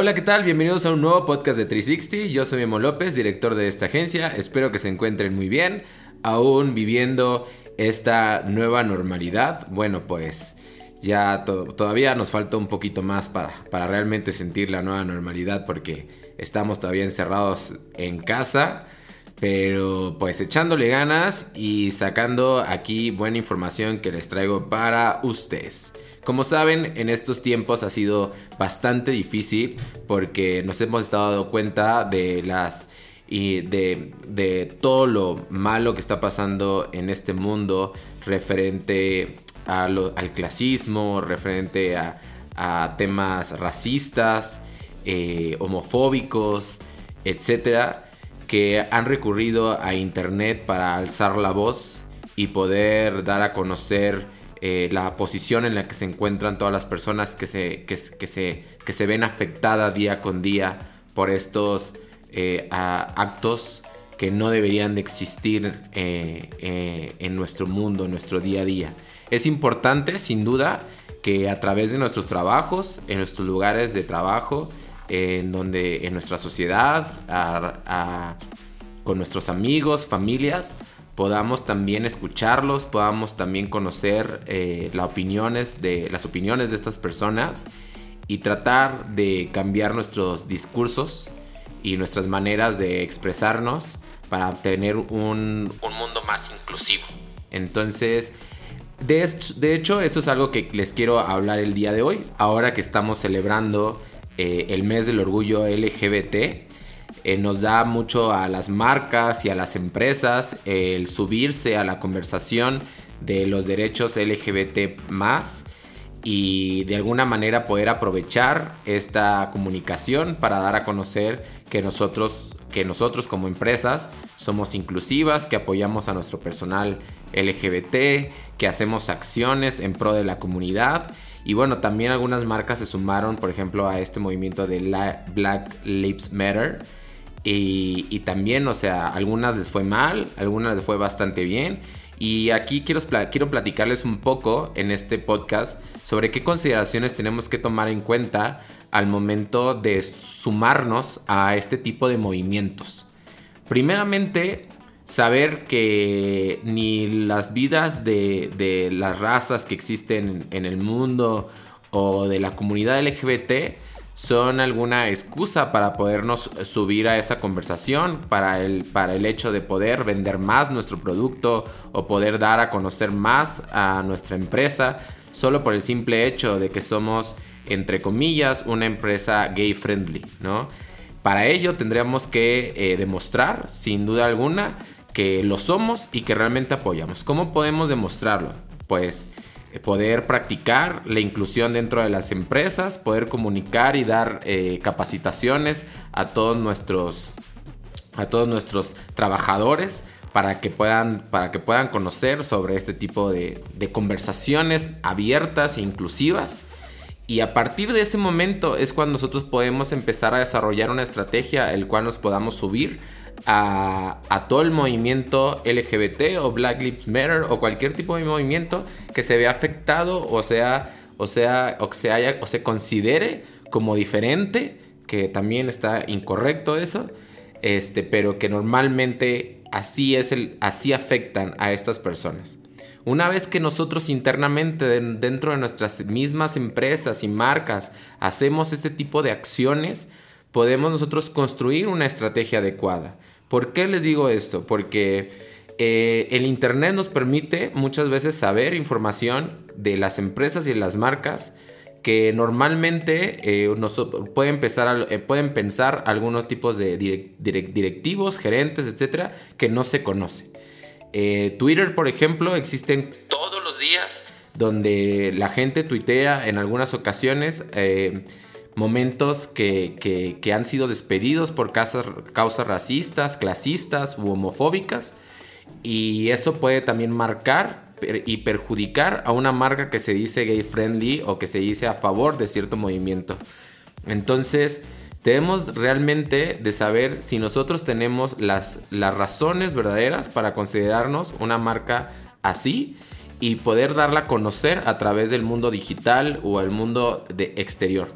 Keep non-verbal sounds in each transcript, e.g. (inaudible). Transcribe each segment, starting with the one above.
Hola, ¿qué tal? Bienvenidos a un nuevo podcast de 360. Yo soy Memo López, director de esta agencia. Espero que se encuentren muy bien, aún viviendo esta nueva normalidad. Bueno, pues ya todavía nos falta un poquito más para, para realmente sentir la nueva normalidad porque estamos todavía encerrados en casa. Pero pues echándole ganas y sacando aquí buena información que les traigo para ustedes. Como saben, en estos tiempos ha sido bastante difícil porque nos hemos estado dando cuenta de las y de, todo lo malo que está pasando en este mundo referente al clasismo, referente a, temas racistas, eh, homofóbicos, etcétera que han recurrido a Internet para alzar la voz y poder dar a conocer eh, la posición en la que se encuentran todas las personas que se, que, se, que se ven afectadas día con día por estos eh, actos que no deberían de existir eh, en nuestro mundo, en nuestro día a día. Es importante, sin duda, que a través de nuestros trabajos, en nuestros lugares de trabajo, en donde en nuestra sociedad, con nuestros amigos, familias, podamos también escucharlos, podamos también conocer eh, las, opiniones de, las opiniones de estas personas y tratar de cambiar nuestros discursos y nuestras maneras de expresarnos para tener un, mundo más inclusivo. Entonces, de, de, hecho, eso es algo que les quiero hablar el día de hoy, ahora que estamos celebrando eh, el mes del orgullo LGBT. Eh, nos da mucho a las marcas y a las empresas el subirse a la conversación de los derechos LGBT más y de alguna manera poder aprovechar esta comunicación para dar a conocer que nosotros, que nosotros como empresas somos inclusivas, que apoyamos a nuestro personal LGBT, que hacemos acciones en pro de la comunidad y bueno, también algunas marcas se sumaron, por ejemplo, a este movimiento de Black Lives Matter. Y, también, o sea, algunas les fue mal, algunas les fue bastante bien. Y aquí quiero, quiero platicarles un poco en este podcast sobre qué consideraciones tenemos que tomar en cuenta al momento de sumarnos a este tipo de movimientos. Primeramente, saber que ni las vidas de, las razas que existen en el mundo o de la comunidad LGBT son alguna excusa para podernos subir a esa conversación, para el, para el hecho de poder vender más nuestro producto o poder dar a conocer más a nuestra empresa, solo por el simple hecho de que somos, entre comillas, una empresa gay friendly, ¿no? Para ello tendríamos que eh, demostrar, sin duda alguna, que lo somos y que realmente apoyamos. ¿Cómo podemos demostrarlo? Pues eh, poder practicar la inclusión dentro de las empresas, poder comunicar y dar eh, capacitaciones a todos nuestros a todos nuestros trabajadores para que puedan para que puedan conocer sobre este tipo de, de conversaciones abiertas e inclusivas y a partir de ese momento es cuando nosotros podemos empezar a desarrollar una estrategia el cual nos podamos subir a, todo el movimiento LGBT o Black Lives Matter o cualquier tipo de movimiento que se vea afectado o sea, o sea, o se haya, o se considere como diferente, que también está incorrecto eso, este, pero que normalmente así es el, así afectan a estas personas. Una vez que nosotros internamente dentro de nuestras mismas empresas y marcas hacemos este tipo de acciones, podemos nosotros construir una estrategia adecuada. ¿Por qué les digo esto? Porque eh, el Internet nos permite muchas veces saber información de las empresas y de las marcas que normalmente eh, pueden, empezar eh, pueden pensar algunos tipos de directivos, gerentes, etcétera, que no se conoce. Twitter, por ejemplo, existen todos los días donde la gente tuitea en algunas ocasiones momentos que, han sido despedidos por causas, causas racistas, clasistas u homofóbicas. Y eso puede también marcar y perjudicar a una marca que se dice gay friendly o que se dice a favor de cierto movimiento. Entonces, debemos realmente de saber si nosotros tenemos las, las razones verdaderas para considerarnos una marca así y poder darla a conocer a través del mundo digital o el mundo de exterior.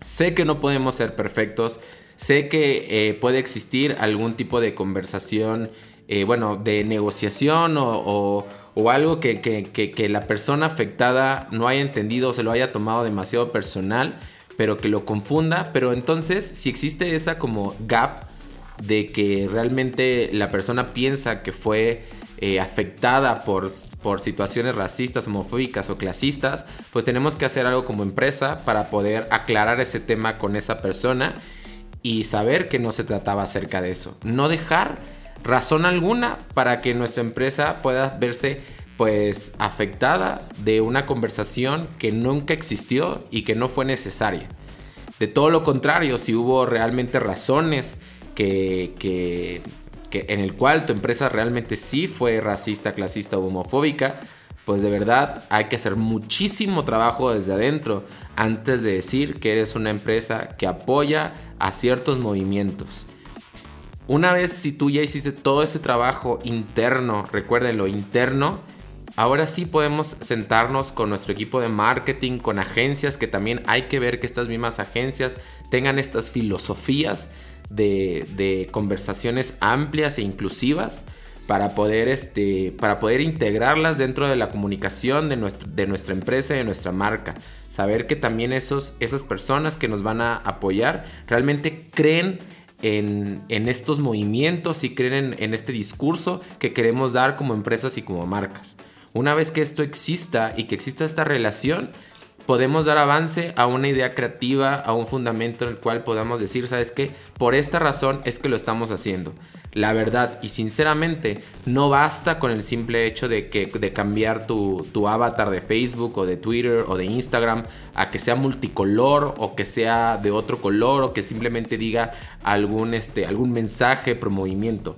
Sé que no podemos ser perfectos, sé que eh, puede existir algún tipo de conversación, eh, bueno, de negociación o, algo que, que, la persona afectada no haya entendido o se lo haya tomado demasiado personal, pero que lo confunda. Pero entonces, si existe esa como gap de que realmente la persona piensa que fue eh, afectada por, por situaciones racistas, homofóbicas o clasistas, pues tenemos que hacer algo como empresa para poder aclarar ese tema con esa persona y saber que no se trataba acerca de eso. No dejar razón alguna para que nuestra empresa pueda verse pues afectada de una conversación que nunca existió y que no fue necesaria. De todo lo contrario, si hubo realmente razones que, que que, en el cual tu empresa realmente sí fue racista, clasista o homofóbica, pues de verdad hay que hacer muchísimo trabajo desde adentro antes de decir que eres una empresa que apoya a ciertos movimientos. Una vez si tú ya hiciste todo ese trabajo interno, recuérdenlo, interno, ahora sí podemos sentarnos con nuestro equipo de marketing, con agencias, que también hay que ver que estas mismas agencias tengan estas filosofías de, conversaciones amplias e inclusivas para poder, este, para poder integrarlas dentro de la comunicación de, de nuestra empresa y de nuestra marca. Saber que también esos, esas personas que nos van a apoyar realmente creen en, estos movimientos y creen en, este discurso que queremos dar como empresas y como marcas. Una vez que esto exista y que exista esta relación, podemos dar avance a una idea creativa, a un fundamento en el cual podamos decir, ¿sabes qué? Por esta razón es que lo estamos haciendo. La verdad y sinceramente no basta con el simple hecho de, que, de cambiar tu, tu avatar de Facebook o de Twitter o de Instagram a que sea multicolor o que sea de otro color o que simplemente diga algún, este, algún mensaje, promovimiento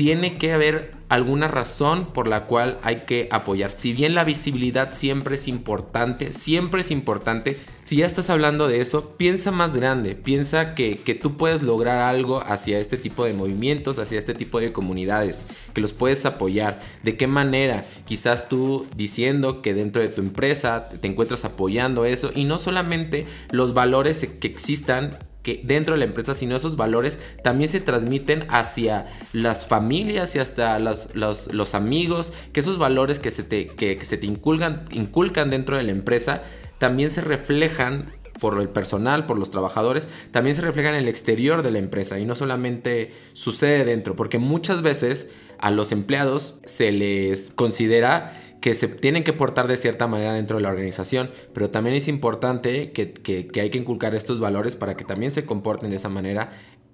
tiene que haber alguna razón por la cual hay que apoyar. Si bien la visibilidad siempre es importante, siempre es importante, si ya estás hablando de eso, piensa más grande, piensa que, que, tú puedes lograr algo hacia este tipo de movimientos, hacia este tipo de comunidades, que los puedes apoyar. ¿De qué manera? Quizás tú diciendo que dentro de tu empresa te encuentras apoyando eso y no solamente los valores que existan que dentro de la empresa, sino esos valores también se transmiten hacia las familias y hasta los, los, amigos, que esos valores que se te, que, se te inculcan, inculcan dentro de la empresa también se reflejan por el personal, por los trabajadores, también se reflejan en el exterior de la empresa y no solamente sucede dentro, porque muchas veces a los empleados se les considera que se tienen que portar de cierta manera dentro de la organización, pero también es importante que, hay que inculcar estos valores para que también se comporten de esa manera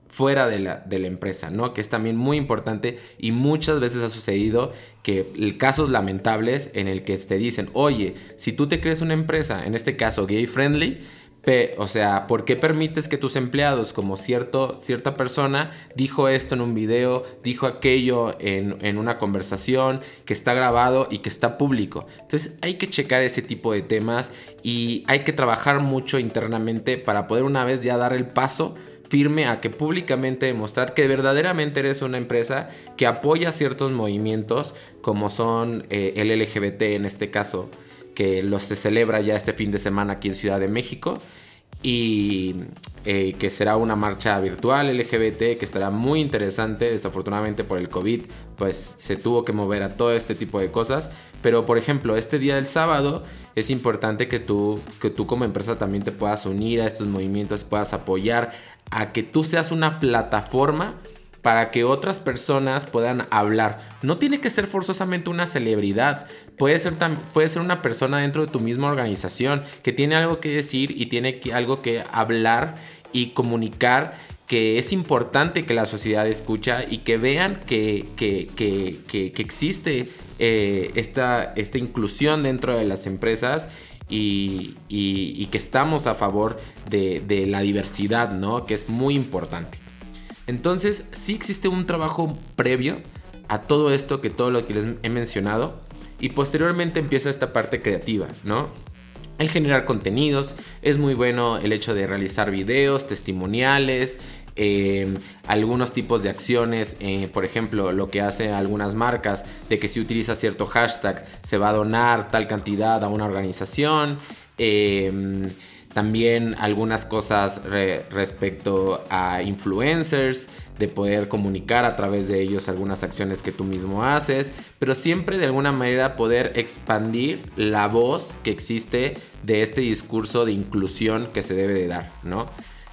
fuera de la, de la, empresa, ¿no? Que es también muy importante y muchas veces ha sucedido que casos lamentables en el que te dicen, oye, si tú te crees una empresa, en este caso gay friendly, o sea, ¿por qué permites que tus empleados, como cierto, cierta persona, dijo esto en un video, dijo aquello en, en, una conversación, que está grabado y que está público? Entonces hay que checar ese tipo de temas y hay que trabajar mucho internamente para poder una vez ya dar el paso firme a que públicamente demostrar que verdaderamente eres una empresa que apoya ciertos movimientos como son eh, el LGBT en este caso que los se celebra ya este fin de semana aquí en Ciudad de México y eh, que será una marcha virtual LGBT que estará muy interesante. Desafortunadamente por el COVID pues se tuvo que mover a todo este tipo de cosas. Pero por ejemplo este día del sábado es importante que tú, que tú como empresa también te puedas unir a estos movimientos, puedas apoyar a que tú seas una plataforma para que otras personas puedan hablar. No tiene que ser forzosamente una celebridad, puede ser, puede ser una persona dentro de tu misma organización que tiene algo que decir y tiene algo que hablar y comunicar que es importante que la sociedad escucha y que vean que, existe eh, esta, esta inclusión dentro de las empresas y, que estamos a favor de, de, la diversidad, ¿no? Que es muy importante. Entonces, sí existe un trabajo previo a todo esto, que todo lo que les he mencionado, y posteriormente empieza esta parte creativa, ¿no? El generar contenidos, es muy bueno el hecho de realizar videos, testimoniales, em, algunos tipos de acciones, eh, por ejemplo, lo que hacen algunas marcas, de que si utiliza cierto hashtag se va a donar tal cantidad a una organización. Em, también algunas cosas respecto a influencers, de poder comunicar a través de ellos algunas acciones que tú mismo haces, pero siempre de alguna manera poder expandir la voz que existe de este discurso de inclusión que se debe de dar, ¿no?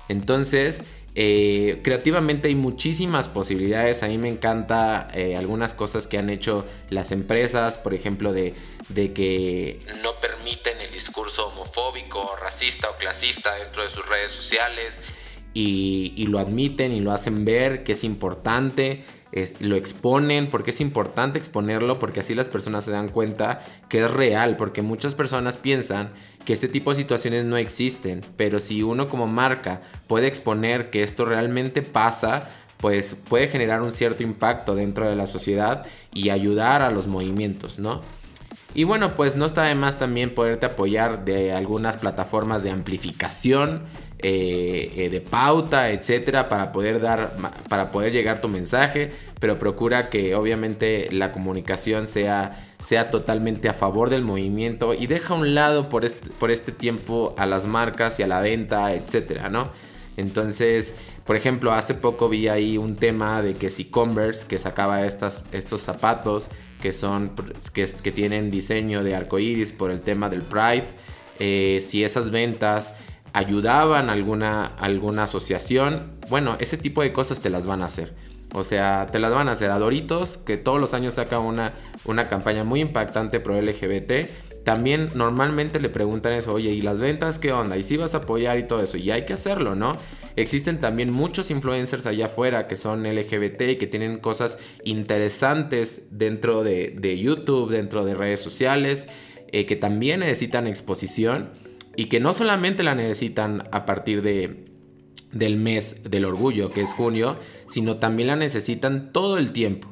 Entonces, eh, creativamente hay muchísimas posibilidades. A mí me encanta eh, algunas cosas que han hecho las empresas, por ejemplo, de, que no permiten el discurso homofóbico, racista o clasista dentro de sus redes sociales y, y lo admiten y lo hacen ver que es importante lo exponen, porque es importante exponerlo, porque así las personas se dan cuenta que es real, porque muchas personas piensan que este tipo de situaciones no existen, pero si uno como marca puede exponer que esto realmente pasa, pues puede generar un cierto impacto dentro de la sociedad y ayudar a los movimientos, ¿no? Y bueno, pues no está de más también poderte apoyar de algunas plataformas de amplificación, eh, eh, de pauta, etcétera, para poder dar, para poder llegar tu mensaje, pero procura que obviamente la comunicación sea, sea totalmente a favor del movimiento y deja a un lado por este, por este tiempo a las marcas y a la venta, etcétera, ¿no? Entonces, por ejemplo, hace poco vi ahí un tema de que si Converse, que sacaba estas, estos zapatos que son que, tienen diseño de arcoiris por el tema del Pride, eh, si esas ventas ayudaban a alguna, alguna asociación, bueno, ese tipo de cosas te las van a hacer. O sea, te las van a hacer a Doritos, que todos los años saca una, una campaña muy impactante pro LGBT también normalmente le preguntan eso, oye, ¿y las ventas qué onda? ¿Y si vas a apoyar y todo eso? Y hay que hacerlo, ¿no? Existen también muchos influencers allá afuera que son LGBT y que tienen cosas interesantes dentro de, YouTube, dentro de redes sociales, eh, que también necesitan exposición y que no solamente la necesitan a partir de, del mes del orgullo, que es junio, sino también la necesitan todo el tiempo.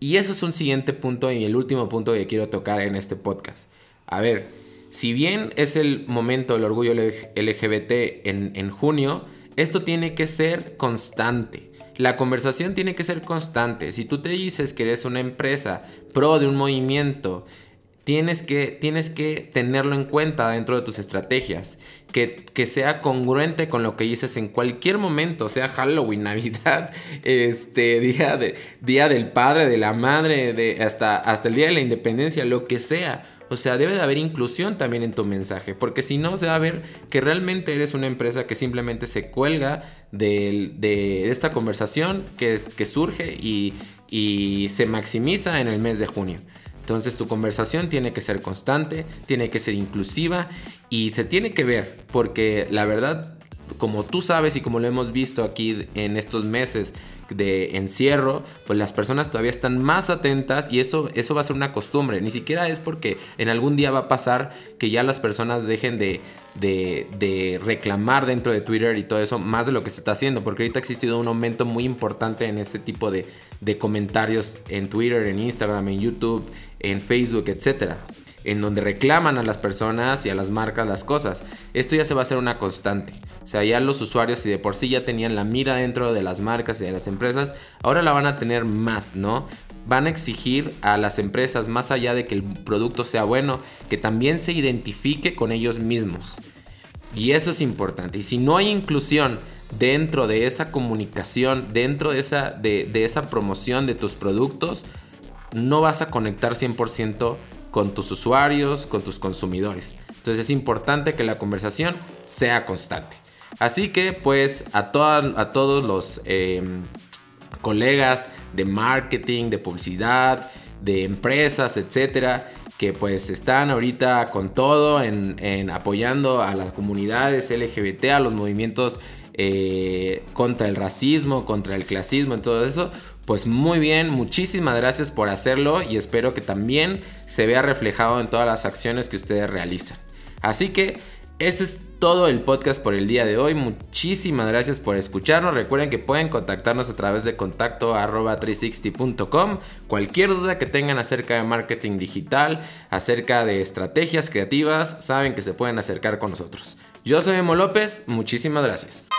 Y eso es un siguiente punto y el último punto que quiero tocar en este podcast. A ver, si bien es el momento del orgullo LGBT en, en junio, esto tiene que ser constante. La conversación tiene que ser constante. Si tú te dices que eres una empresa pro de un movimiento, tienes que, tienes que tenerlo en cuenta dentro de tus estrategias. Que, que, sea congruente con lo que dices en cualquier momento, sea Halloween, (laughs) Navidad, este, día, de, día del padre, de la madre, de, hasta, hasta el día de la independencia, lo que sea. O sea, debe de haber inclusión también en tu mensaje, porque si no se va a ver que realmente eres una empresa que simplemente se cuelga de, esta conversación que, es, que surge y, y se maximiza en el mes de junio. Entonces tu conversación tiene que ser constante, tiene que ser inclusiva y se tiene que ver, porque la verdad, como tú sabes y como lo hemos visto aquí en estos meses, de encierro, pues las personas todavía están más atentas y eso, eso va a ser una costumbre. Ni siquiera es porque en algún día va a pasar que ya las personas dejen de, de, reclamar dentro de Twitter y todo eso más de lo que se está haciendo, porque ahorita ha existido un aumento muy importante en este tipo de, de comentarios en Twitter, en Instagram, en YouTube, en Facebook, etcétera en donde reclaman a las personas y a las marcas las cosas. Esto ya se va a hacer una constante. O sea, ya los usuarios si de por sí ya tenían la mira dentro de las marcas y de las empresas, ahora la van a tener más, ¿no? Van a exigir a las empresas, más allá de que el producto sea bueno, que también se identifique con ellos mismos. Y eso es importante. Y si no hay inclusión dentro de esa comunicación, dentro de esa, de, esa promoción de tus productos, no vas a conectar 100% con tus usuarios, con tus consumidores. Entonces es importante que la conversación sea constante. Así que pues a, a todos los em, colegas de marketing, de publicidad, de empresas, etcétera, que pues están ahorita con todo en, apoyando a las comunidades LGBT, a los movimientos eh, contra el racismo, contra el clasismo, en todo eso, pues muy bien, muchísimas gracias por hacerlo y espero que también se vea reflejado en todas las acciones que ustedes realizan. Así que ese es todo el podcast por el día de hoy. Muchísimas gracias por escucharnos. Recuerden que pueden contactarnos a través de contacto 360.com. Cualquier duda que tengan acerca de marketing digital, acerca de estrategias creativas, saben que se pueden acercar con nosotros. Yo soy Memo López, muchísimas gracias.